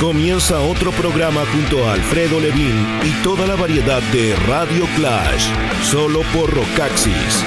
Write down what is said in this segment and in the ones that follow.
Comienza otro programa junto a Alfredo Levin y toda la variedad de Radio Clash, solo por Rocaxis.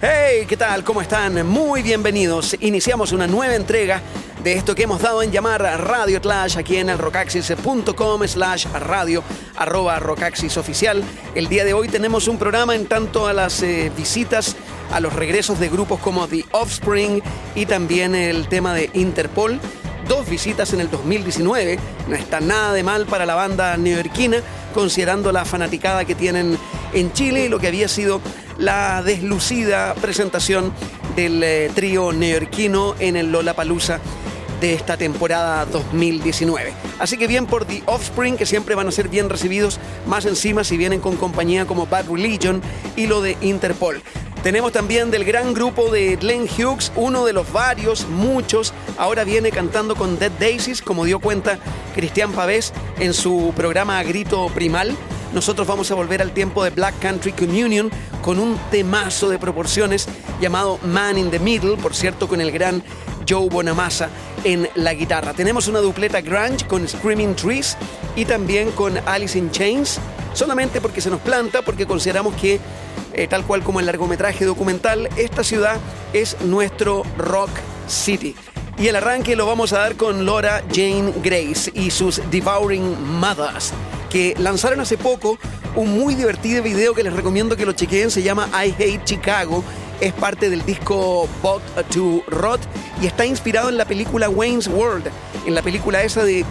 Hey, ¿qué tal? ¿Cómo están? Muy bienvenidos. Iniciamos una nueva entrega de esto que hemos dado en llamar Radio Clash aquí en el rocaxis.com slash radio arroba rocaxis oficial. El día de hoy tenemos un programa en tanto a las eh, visitas a los regresos de grupos como The Offspring y también el tema de Interpol. Dos visitas en el 2019, no está nada de mal para la banda neoyorquina, considerando la fanaticada que tienen en Chile y lo que había sido la deslucida presentación del eh, trío neoyorquino en el Lollapalooza de esta temporada 2019. Así que bien por The Offspring, que siempre van a ser bien recibidos, más encima si vienen con compañía como Bad Religion y lo de Interpol. Tenemos también del gran grupo de Glenn Hughes, uno de los varios, muchos, ahora viene cantando con Dead Daisies, como dio cuenta Cristian Pavés en su programa Grito Primal. Nosotros vamos a volver al tiempo de Black Country Communion con un temazo de proporciones llamado Man in the Middle, por cierto, con el gran Joe Bonamassa en la guitarra. Tenemos una dupleta grunge con Screaming Trees y también con Alice in Chains, solamente porque se nos planta, porque consideramos que eh, tal cual como el largometraje documental, esta ciudad es nuestro Rock City. Y el arranque lo vamos a dar con Laura Jane Grace y sus Devouring Mothers, que lanzaron hace poco un muy divertido video que les recomiendo que lo chequeen, se llama I Hate Chicago, es parte del disco Bot to Rot y está inspirado en la película Wayne's World, en la película esa de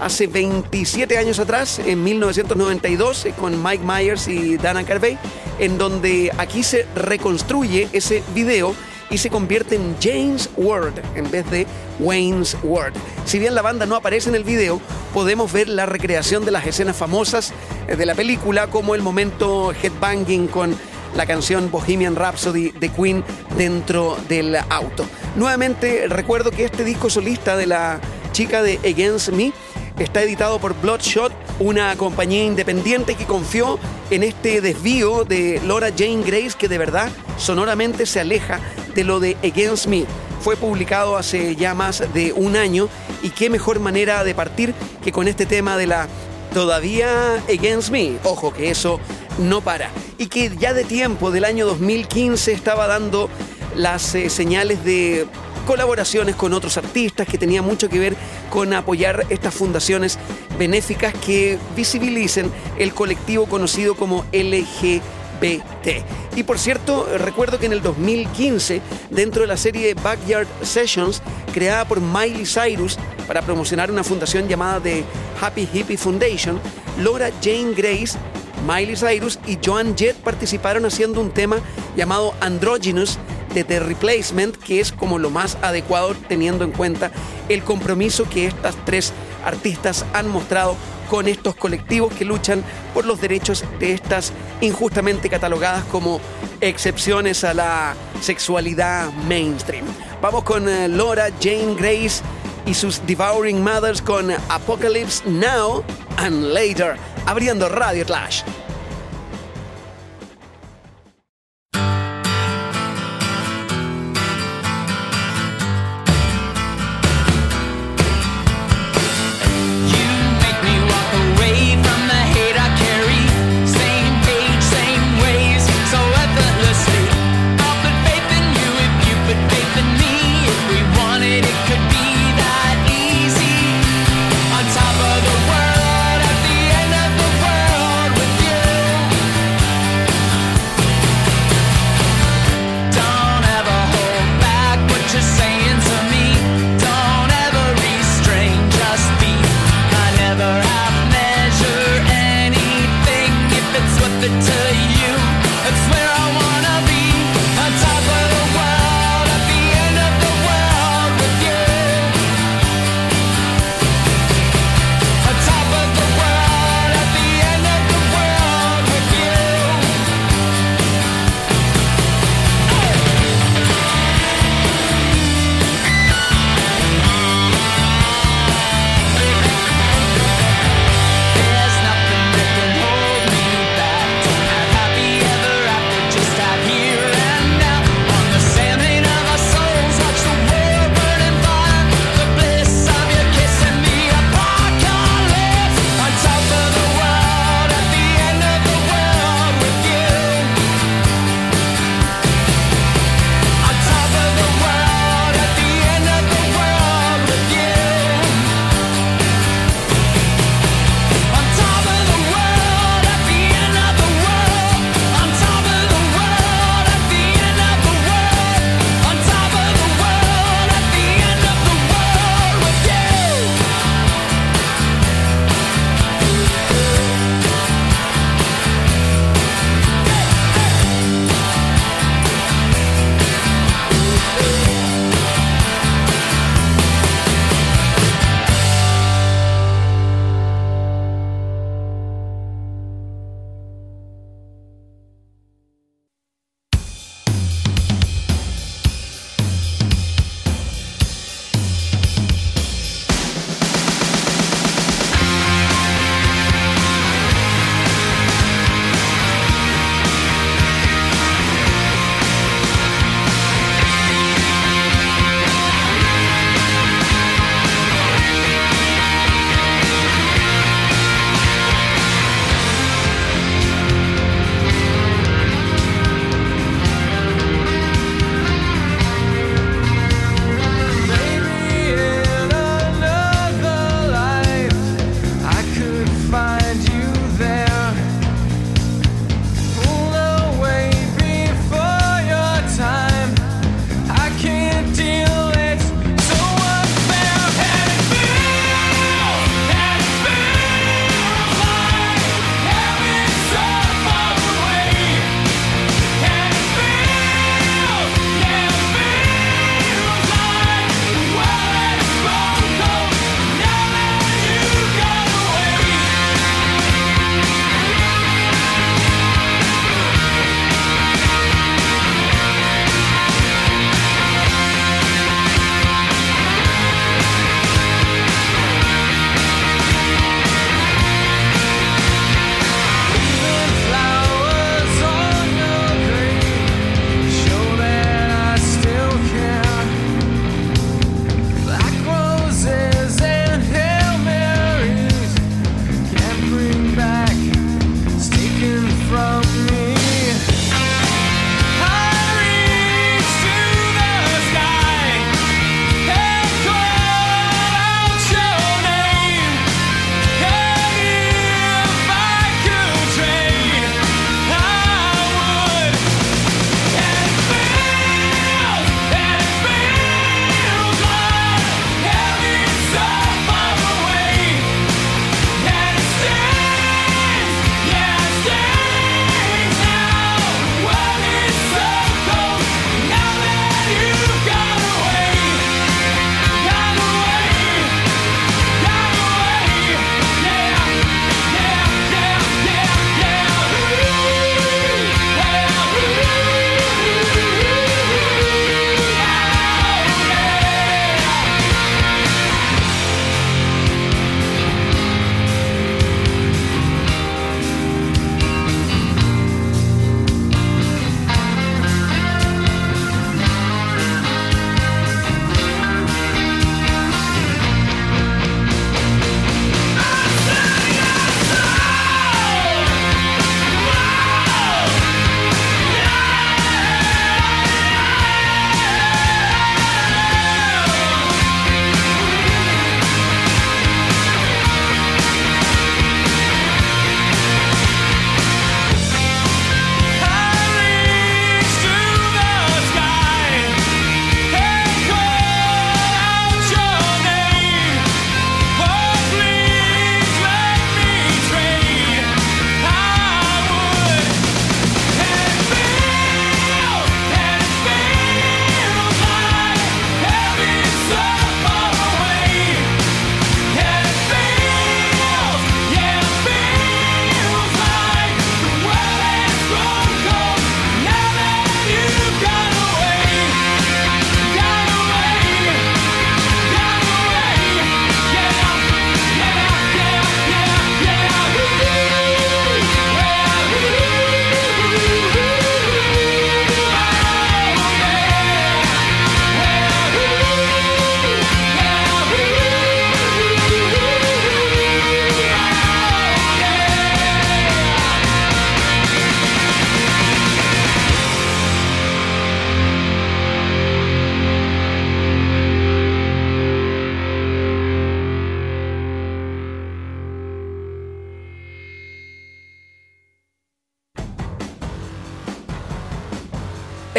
hace 27 años atrás, en 1992, eh, con Mike Myers y Dana Carvey, en donde aquí se reconstruye ese video y se convierte en James World en vez de Wayne's World. Si bien la banda no aparece en el video, podemos ver la recreación de las escenas famosas eh, de la película, como el momento headbanging con la canción Bohemian Rhapsody de Queen dentro del auto. Nuevamente recuerdo que este disco solista de la chica de Against Me Está editado por Bloodshot, una compañía independiente que confió en este desvío de Laura Jane Grace que de verdad sonoramente se aleja de lo de Against Me. Fue publicado hace ya más de un año y qué mejor manera de partir que con este tema de la todavía Against Me. Ojo que eso no para. Y que ya de tiempo del año 2015 estaba dando las eh, señales de colaboraciones con otros artistas que tenía mucho que ver con apoyar estas fundaciones benéficas que visibilicen el colectivo conocido como LGBT. Y por cierto, recuerdo que en el 2015, dentro de la serie Backyard Sessions, creada por Miley Cyrus para promocionar una fundación llamada The Happy Hippie Foundation, Laura Jane Grace, Miley Cyrus y Joan Jett participaron haciendo un tema llamado Androgynous de The Replacement, que es como lo más adecuado teniendo en cuenta el compromiso que estas tres artistas han mostrado con estos colectivos que luchan por los derechos de estas injustamente catalogadas como excepciones a la sexualidad mainstream. Vamos con eh, Laura Jane Grace y sus Devouring Mothers con Apocalypse Now and Later, abriendo Radio Clash.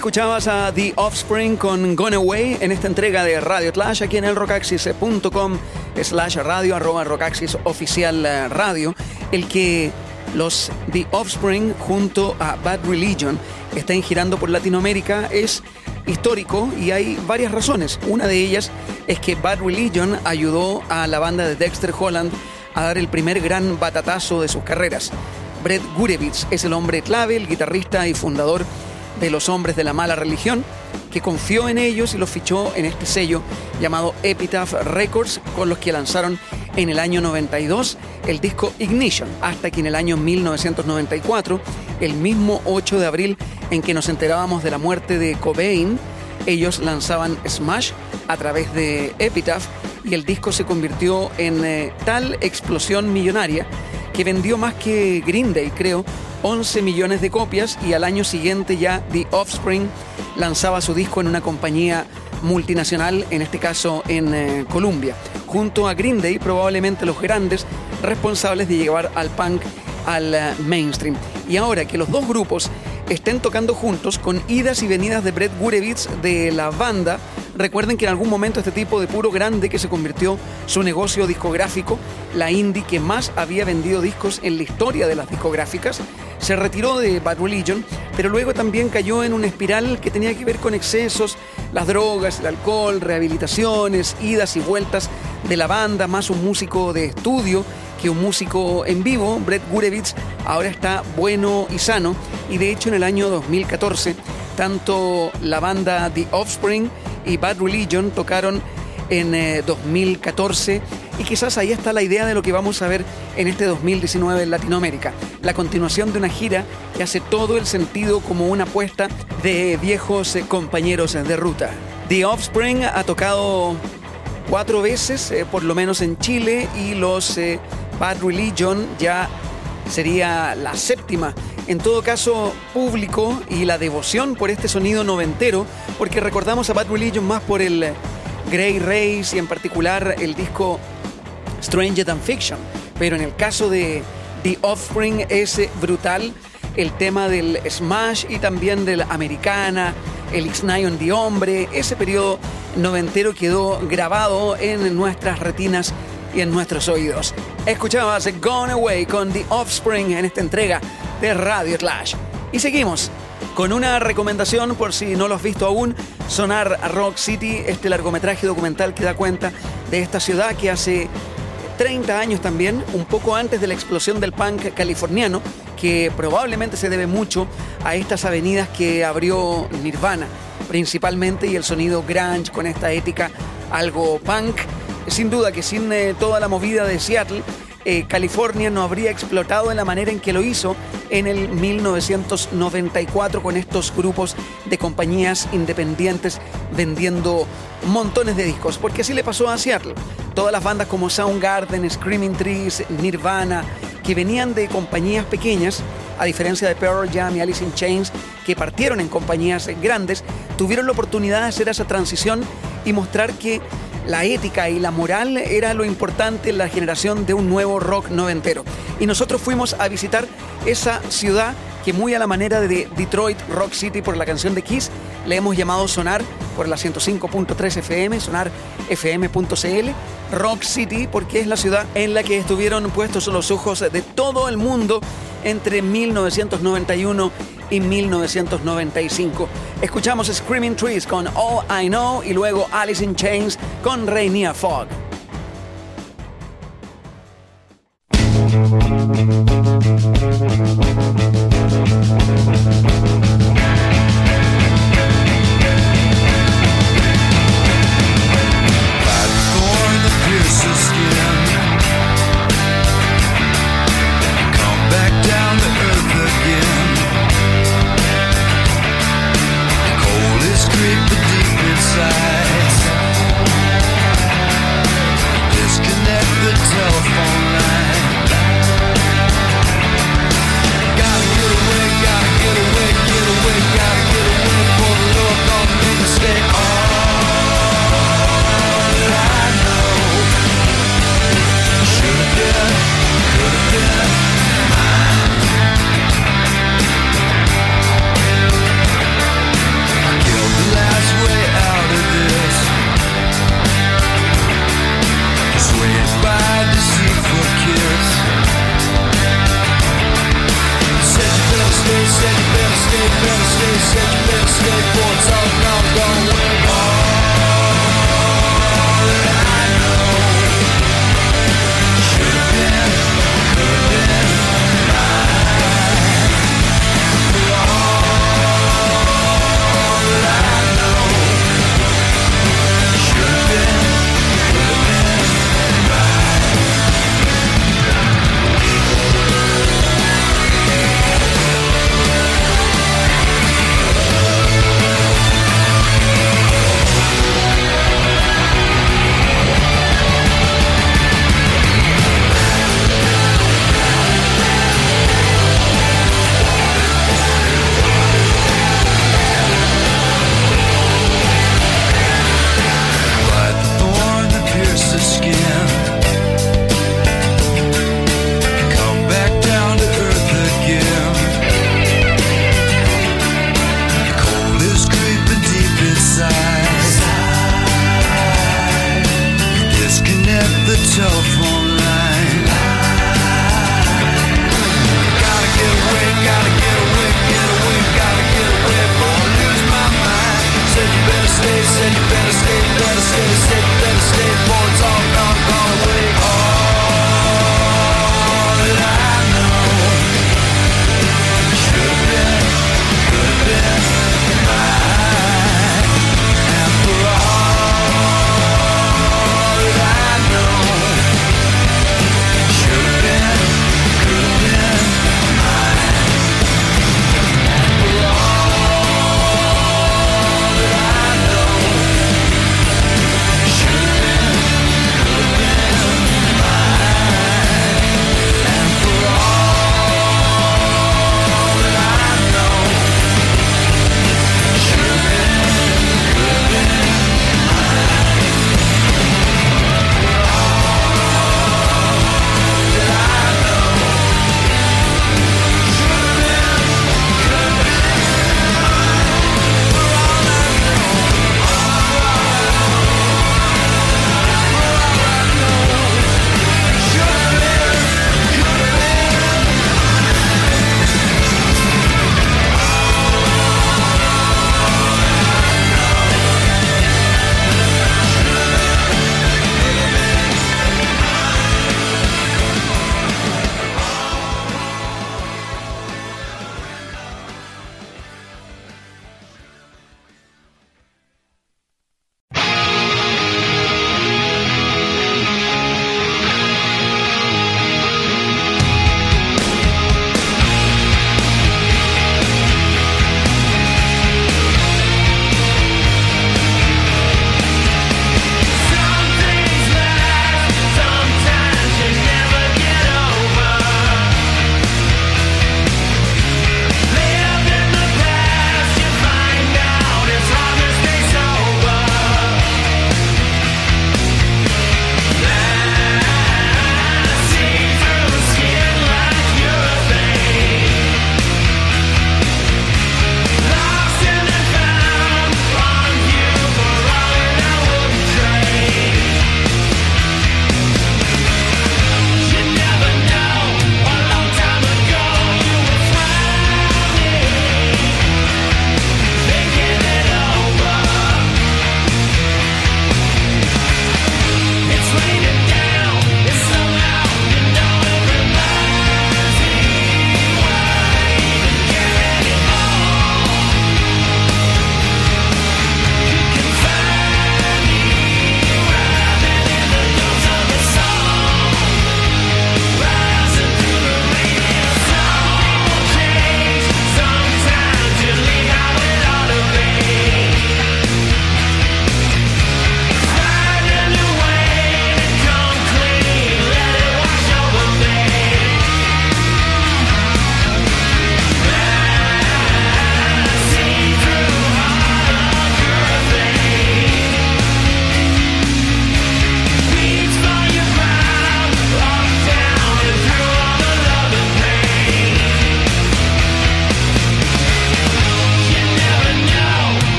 Escuchabas a The Offspring con Gone Away en esta entrega de Radio Clash aquí en el rockaxis.com slash radio arroba rockaxis oficial eh, radio el que los The Offspring junto a Bad Religion estén girando por Latinoamérica es histórico y hay varias razones. Una de ellas es que Bad Religion ayudó a la banda de Dexter Holland a dar el primer gran batatazo de sus carreras. Brett Gurevitz es el hombre clave, el guitarrista y fundador los hombres de la mala religión, que confió en ellos y los fichó en este sello llamado Epitaph Records, con los que lanzaron en el año 92 el disco Ignition, hasta que en el año 1994, el mismo 8 de abril en que nos enterábamos de la muerte de Cobain, ellos lanzaban Smash a través de Epitaph y el disco se convirtió en eh, tal explosión millonaria que vendió más que Green Day, creo, 11 millones de copias y al año siguiente ya The Offspring lanzaba su disco en una compañía multinacional, en este caso en eh, Colombia, junto a Green Day, probablemente los grandes responsables de llevar al punk al eh, mainstream. Y ahora que los dos grupos estén tocando juntos con idas y venidas de Brett Gurevitz de la banda, Recuerden que en algún momento este tipo de puro grande que se convirtió su negocio discográfico, la indie que más había vendido discos en la historia de las discográficas, se retiró de Bad Religion, pero luego también cayó en una espiral que tenía que ver con excesos, las drogas, el alcohol, rehabilitaciones, idas y vueltas de la banda, más un músico de estudio que un músico en vivo, Brett Gurevitz, ahora está bueno y sano. Y de hecho en el año 2014 tanto la banda The Offspring Bad Religion tocaron en 2014 eh, y quizás ahí está la idea de lo que vamos a ver en este 2019 en Latinoamérica. La continuación de una gira que hace todo el sentido como una apuesta de viejos eh, compañeros de ruta. The Offspring ha tocado cuatro veces, eh, por lo menos en Chile, y los Bad Religion ya sería la séptima en todo caso público y la devoción por este sonido noventero, porque recordamos a Bad Religion más por el Grey Race y en particular el disco Stranger Than Fiction, pero en el caso de The Offspring es brutal el tema del Smash y también del Americana, el X-9 The Hombre, ese periodo noventero quedó grabado en nuestras retinas y en nuestros oídos. Escuchabas Gone Away con The Offspring en esta entrega de Radio Clash. Y seguimos con una recomendación por si no lo has visto aún, Sonar Rock City, este largometraje documental que da cuenta de esta ciudad que hace 30 años también, un poco antes de la explosión del punk californiano, que probablemente se debe mucho a estas avenidas que abrió Nirvana, principalmente, y el sonido grunge con esta ética algo punk. Sin duda que sin eh, toda la movida de Seattle, eh, California no habría explotado en la manera en que lo hizo en el 1994 con estos grupos de compañías independientes vendiendo montones de discos, porque así le pasó a Seattle. Todas las bandas como Soundgarden, Screaming Trees, Nirvana, que venían de compañías pequeñas, a diferencia de Pearl Jam y Alice in Chains, que partieron en compañías grandes, tuvieron la oportunidad de hacer esa transición y mostrar que la ética y la moral era lo importante en la generación de un nuevo rock noventero. Y nosotros fuimos a visitar esa ciudad que muy a la manera de Detroit Rock City por la canción de Kiss, le hemos llamado Sonar por la 105.3 FM, sonarfm.cl, Rock City porque es la ciudad en la que estuvieron puestos los ojos de todo el mundo entre 1991 y 1995. Escuchamos Screaming Trees con All I Know y luego Alice in Chains con Rainier Fog.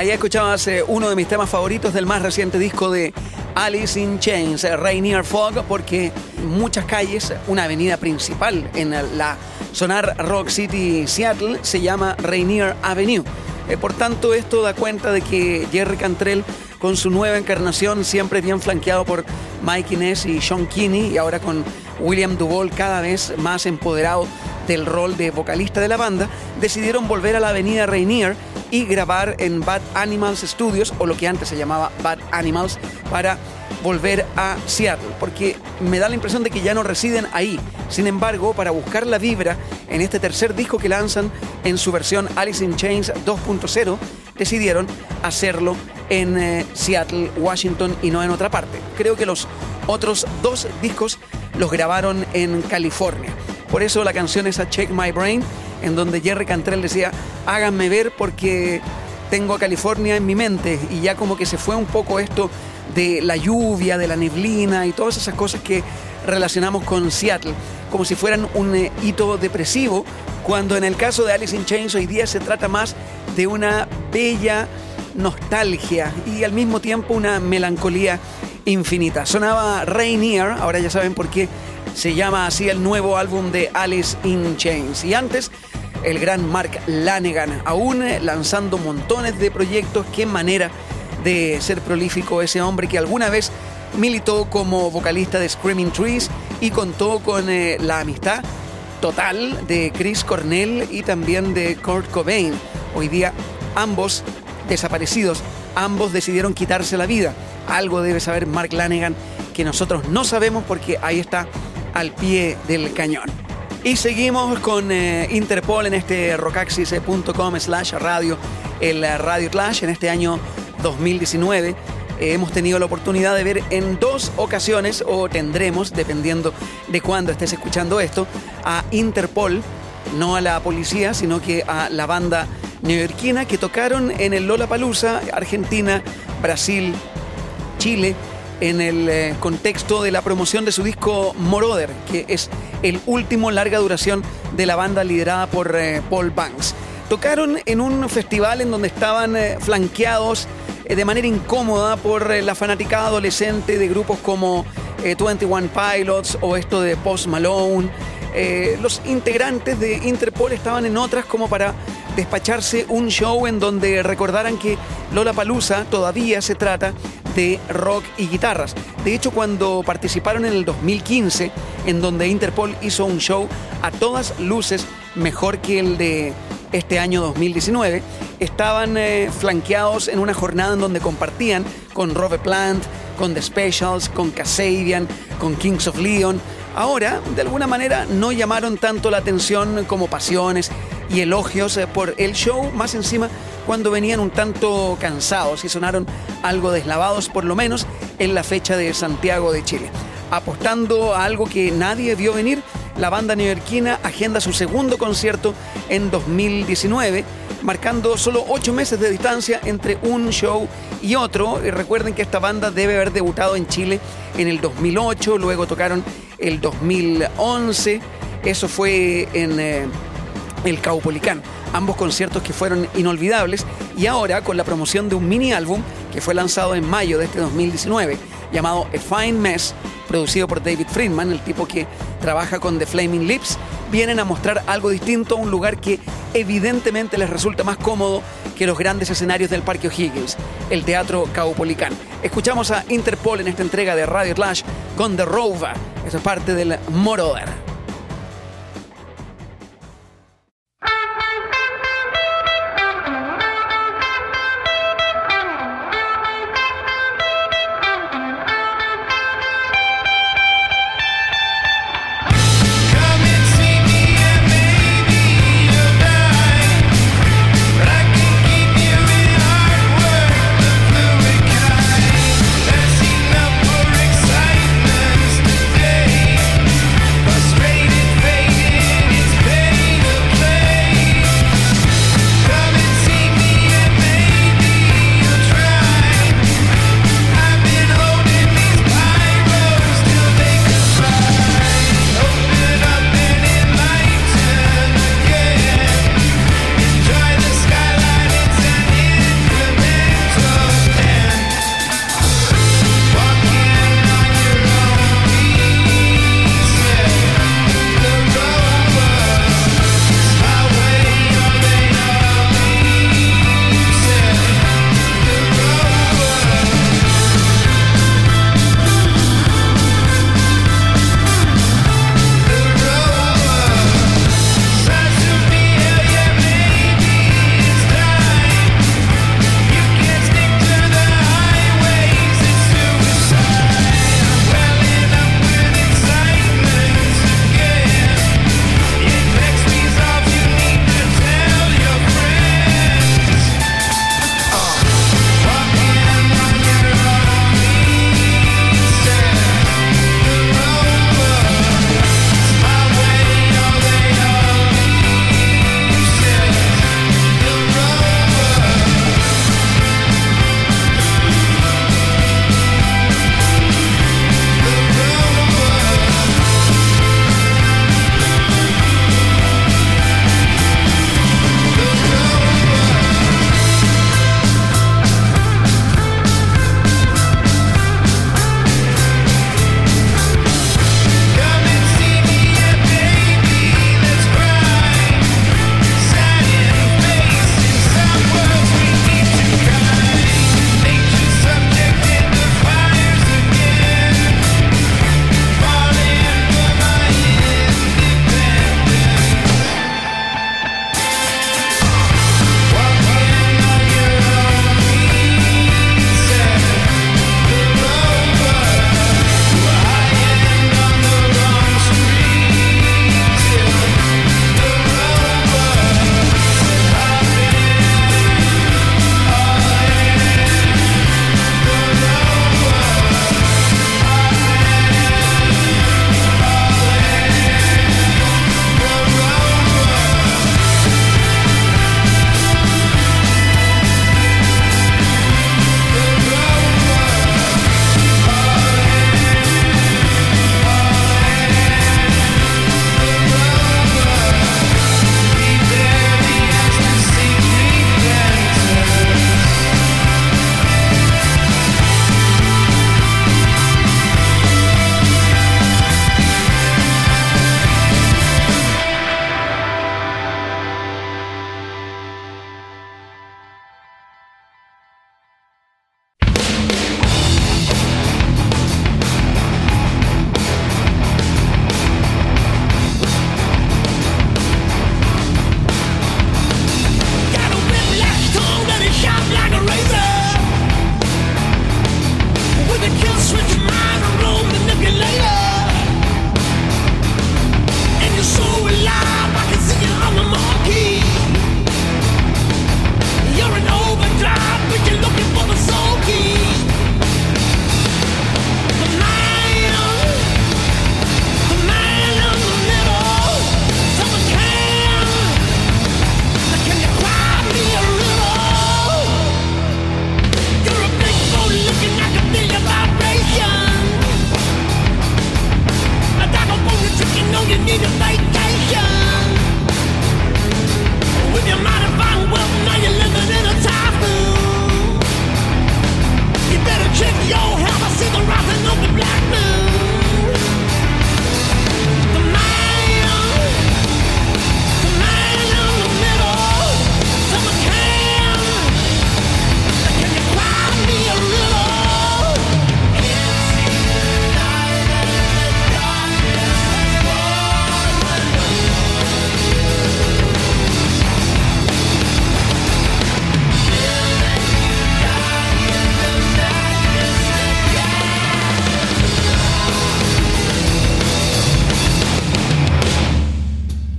Ahí escuchabas eh, uno de mis temas favoritos del más reciente disco de Alice in Chains, eh, Rainier Fog, porque muchas calles, una avenida principal en la sonar Rock City Seattle, se llama Rainier Avenue. Eh, por tanto, esto da cuenta de que Jerry Cantrell, con su nueva encarnación, siempre bien flanqueado por Mike Inez y Sean Kinney, y ahora con William Duvall cada vez más empoderado del rol de vocalista de la banda, decidieron volver a la avenida Rainier y grabar en Bad Animals Studios, o lo que antes se llamaba Bad Animals, para volver a Seattle, porque me da la impresión de que ya no residen ahí. Sin embargo, para buscar la vibra en este tercer disco que lanzan en su versión Alice in Chains 2.0, decidieron hacerlo en eh, Seattle, Washington y no en otra parte. Creo que los otros dos discos los grabaron en California. Por eso la canción es a Check My Brain, en donde Jerry Cantrell decía, háganme ver porque tengo a California en mi mente y ya como que se fue un poco esto de la lluvia, de la neblina y todas esas cosas que relacionamos con Seattle, como si fueran un eh, hito depresivo, cuando en el caso de Alice in Chains hoy día se trata más de una bella nostalgia y al mismo tiempo una melancolía infinita. Sonaba Rainier, ahora ya saben por qué se llama así el nuevo álbum de Alice in Chains. Y antes, el gran Mark Lanegan, aún lanzando montones de proyectos. Qué manera de ser prolífico ese hombre que alguna vez militó como vocalista de Screaming Trees y contó con eh, la amistad total de Chris Cornell y también de Kurt Cobain. Hoy día ambos desaparecidos, ambos decidieron quitarse la vida. Algo debe saber Mark Lanegan que nosotros no sabemos porque ahí está al pie del cañón. Y seguimos con eh, Interpol en este rockaxis.com slash radio, el Radio Clash en este año 2019. Eh, hemos tenido la oportunidad de ver en dos ocasiones, o tendremos, dependiendo de cuándo estés escuchando esto, a Interpol, no a la policía, sino que a la banda neoyorquina que tocaron en el Lola Palusa, Argentina, Brasil, Chile, en el eh, contexto de la promoción de su disco Moroder, que es el último larga duración de la banda liderada por eh, Paul Banks. Tocaron en un festival en donde estaban eh, flanqueados de manera incómoda por la fanaticada adolescente de grupos como 21 Pilots o esto de Post Malone. los integrantes de Interpol estaban en otras como para despacharse un show en donde recordaran que Lola Palusa todavía se trata de rock y guitarras. De hecho, cuando participaron en el 2015, en donde Interpol hizo un show a todas luces mejor que el de este año 2019, estaban eh, flanqueados en una jornada en donde compartían con Robert Plant, con The Specials, con Kasabian, con Kings of Leon. Ahora, de alguna manera, no llamaron tanto la atención como pasiones y elogios eh, por el show, más encima cuando venían un tanto cansados y sonaron algo deslavados, por lo menos en la fecha de Santiago de Chile. Apostando a algo que nadie vio venir, la banda neoyorquina agenda su segundo concierto en 2019, marcando solo ocho meses de distancia entre un show y otro. Y recuerden que esta banda debe haber debutado en Chile en el 2008, luego tocaron el 2011, eso fue en... Eh, el Caupolicán. Ambos conciertos que fueron inolvidables y ahora con la promoción de un mini álbum que fue lanzado en mayo de este 2019 llamado A Fine Mess, producido por David Friedman, el tipo que trabaja con The Flaming Lips, vienen a mostrar algo distinto un lugar que evidentemente les resulta más cómodo que los grandes escenarios del Parque O'Higgins, el Teatro Caupolicán. Escuchamos a Interpol en esta entrega de Radio Clash con The Rover, esa es parte del Moroder.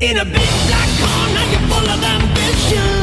In a big black car, now you're full of ambition.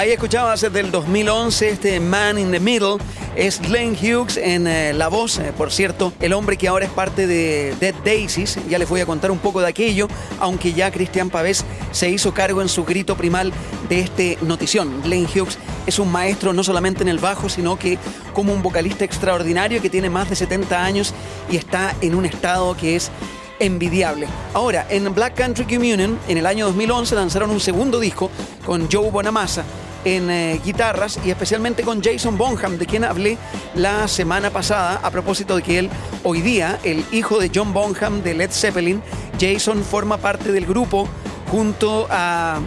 Ahí escuchabas del 2011 este Man in the Middle. Es Glenn Hughes en eh, la voz, eh, por cierto, el hombre que ahora es parte de Dead Daisies. Ya les voy a contar un poco de aquello, aunque ya Cristian Pavés se hizo cargo en su grito primal de este notición. Glenn Hughes es un maestro no solamente en el bajo, sino que como un vocalista extraordinario que tiene más de 70 años y está en un estado que es envidiable. Ahora, en Black Country Communion, en el año 2011, lanzaron un segundo disco con Joe Bonamassa en eh, guitarras y especialmente con Jason Bonham, de quien hablé la semana pasada a propósito de que él hoy día, el hijo de John Bonham de Led Zeppelin, Jason forma parte del grupo junto a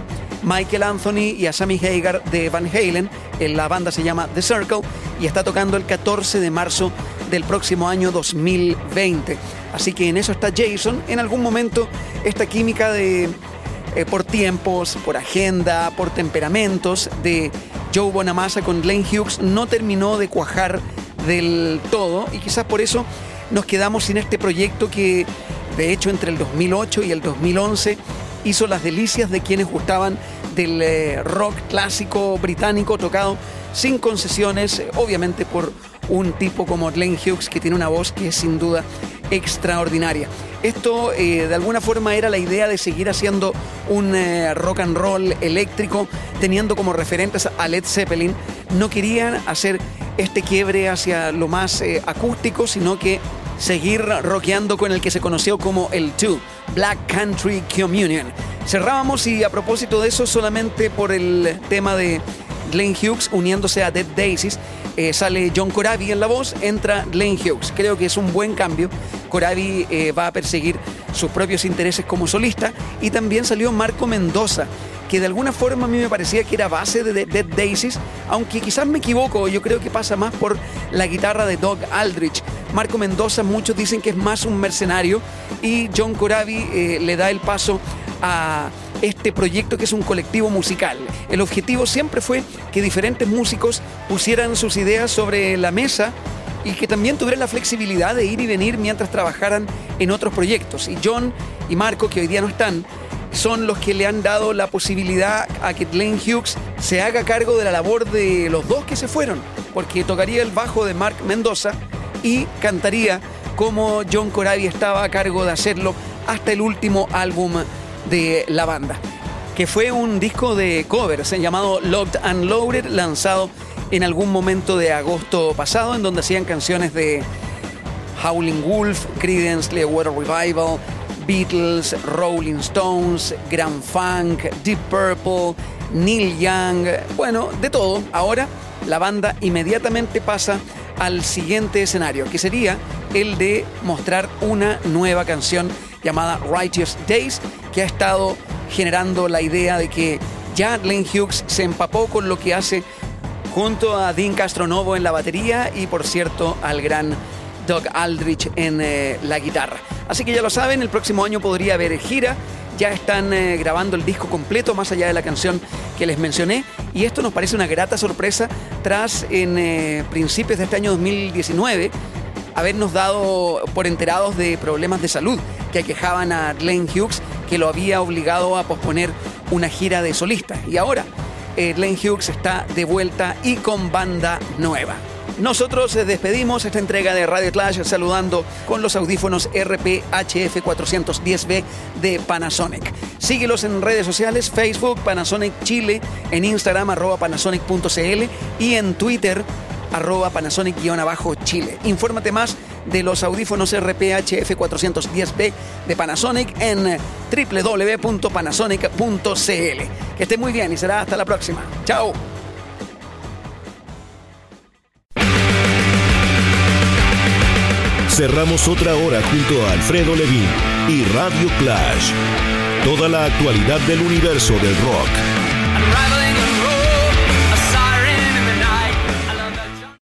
Michael Anthony y a Sammy Hagar de Van Halen. Eh, La banda se llama The Circle y está tocando el 14 de marzo del próximo año 2020. Así que en eso está Jason. En algún momento esta química de eh, por tiempos, por agenda, por temperamentos de Joe Bonamassa con Glenn Hughes no terminó de cuajar del todo y quizás por eso nos quedamos sin este proyecto que de hecho entre el 2008 y el 2011 hizo las delicias de quienes gustaban del eh, rock clásico británico tocado sin concesiones, eh, obviamente por un tipo como Glenn Hughes que tiene una voz que es sin duda extraordinaria. Esto eh, de alguna forma era la idea de seguir haciendo un eh, rock and roll eléctrico, teniendo como referentes a Led Zeppelin. No querían hacer este quiebre hacia lo más eh, acústico, sino que seguir rockeando con el que se conoció como el 2, Black Country Communion. Cerrábamos y a propósito de eso, solamente por el tema de Glenn Hughes uniéndose a Dead Daisies, eh, sale John Corabi en la voz, entra Glenn Hughes. Creo que es un buen cambio. Corabi eh, va a perseguir sus propios intereses como solista y también salió Marco Mendoza, que de alguna forma a mí me parecía que era base de Dead Daisies, aunque quizás me equivoco, yo creo que pasa más por la guitarra de Doug Aldrich. Marco Mendoza, muchos dicen que es más un mercenario y John Corabi eh, le da el paso a este proyecto que es un colectivo musical. El objetivo siempre fue que diferentes músicos pusieran sus ideas sobre la mesa y que también tuvieran la flexibilidad de ir y venir mientras trabajaran en otros proyectos. Y John y Marco, que hoy día no están, son los que le han dado la posibilidad a que Glenn Hughes se haga cargo de la labor de los dos que se fueron, porque tocaría el bajo de Mark Mendoza y cantaría como John Corabi estaba a cargo de hacerlo hasta el último álbum de la banda, que fue un disco de covers llamado Locked and Loaded, lanzado en algún momento de agosto pasado, en donde hacían canciones de Howling Wolf, Creedence Clearwater Revival, Beatles, Rolling Stones, Grand Funk, Deep Purple, Neil Young, bueno, de todo. Ahora la banda inmediatamente pasa al siguiente escenario, que sería el de mostrar una nueva canción llamada Righteous Days, que ha estado generando la idea de que ya Glenn Hughes se empapó con lo que hace junto a Dean Castronovo en la batería y por cierto al gran Doug Aldrich en eh, la guitarra. Así que ya lo saben, el próximo año podría haber gira. Ya están eh, grabando el disco completo, más allá de la canción que les mencioné. Y esto nos parece una grata sorpresa tras en eh, principios de este año 2019 habernos dado por enterados de problemas de salud que aquejaban a Glenn Hughes, que lo había obligado a posponer una gira de solista. Y ahora Glenn Hughes está de vuelta y con banda nueva. Nosotros despedimos esta entrega de Radio Clash saludando con los audífonos RPHF 410B de Panasonic. Síguelos en redes sociales, Facebook, Panasonic Chile, en Instagram, arroba panasonic.cl y en Twitter, arroba Panasonic-Chile. Infórmate más de los audífonos RPHF 410B de Panasonic en www.panasonic.cl. Que esté muy bien y será hasta la próxima. Chao. Cerramos otra hora junto a Alfredo Levin y Radio Clash. Toda la actualidad del universo del rock.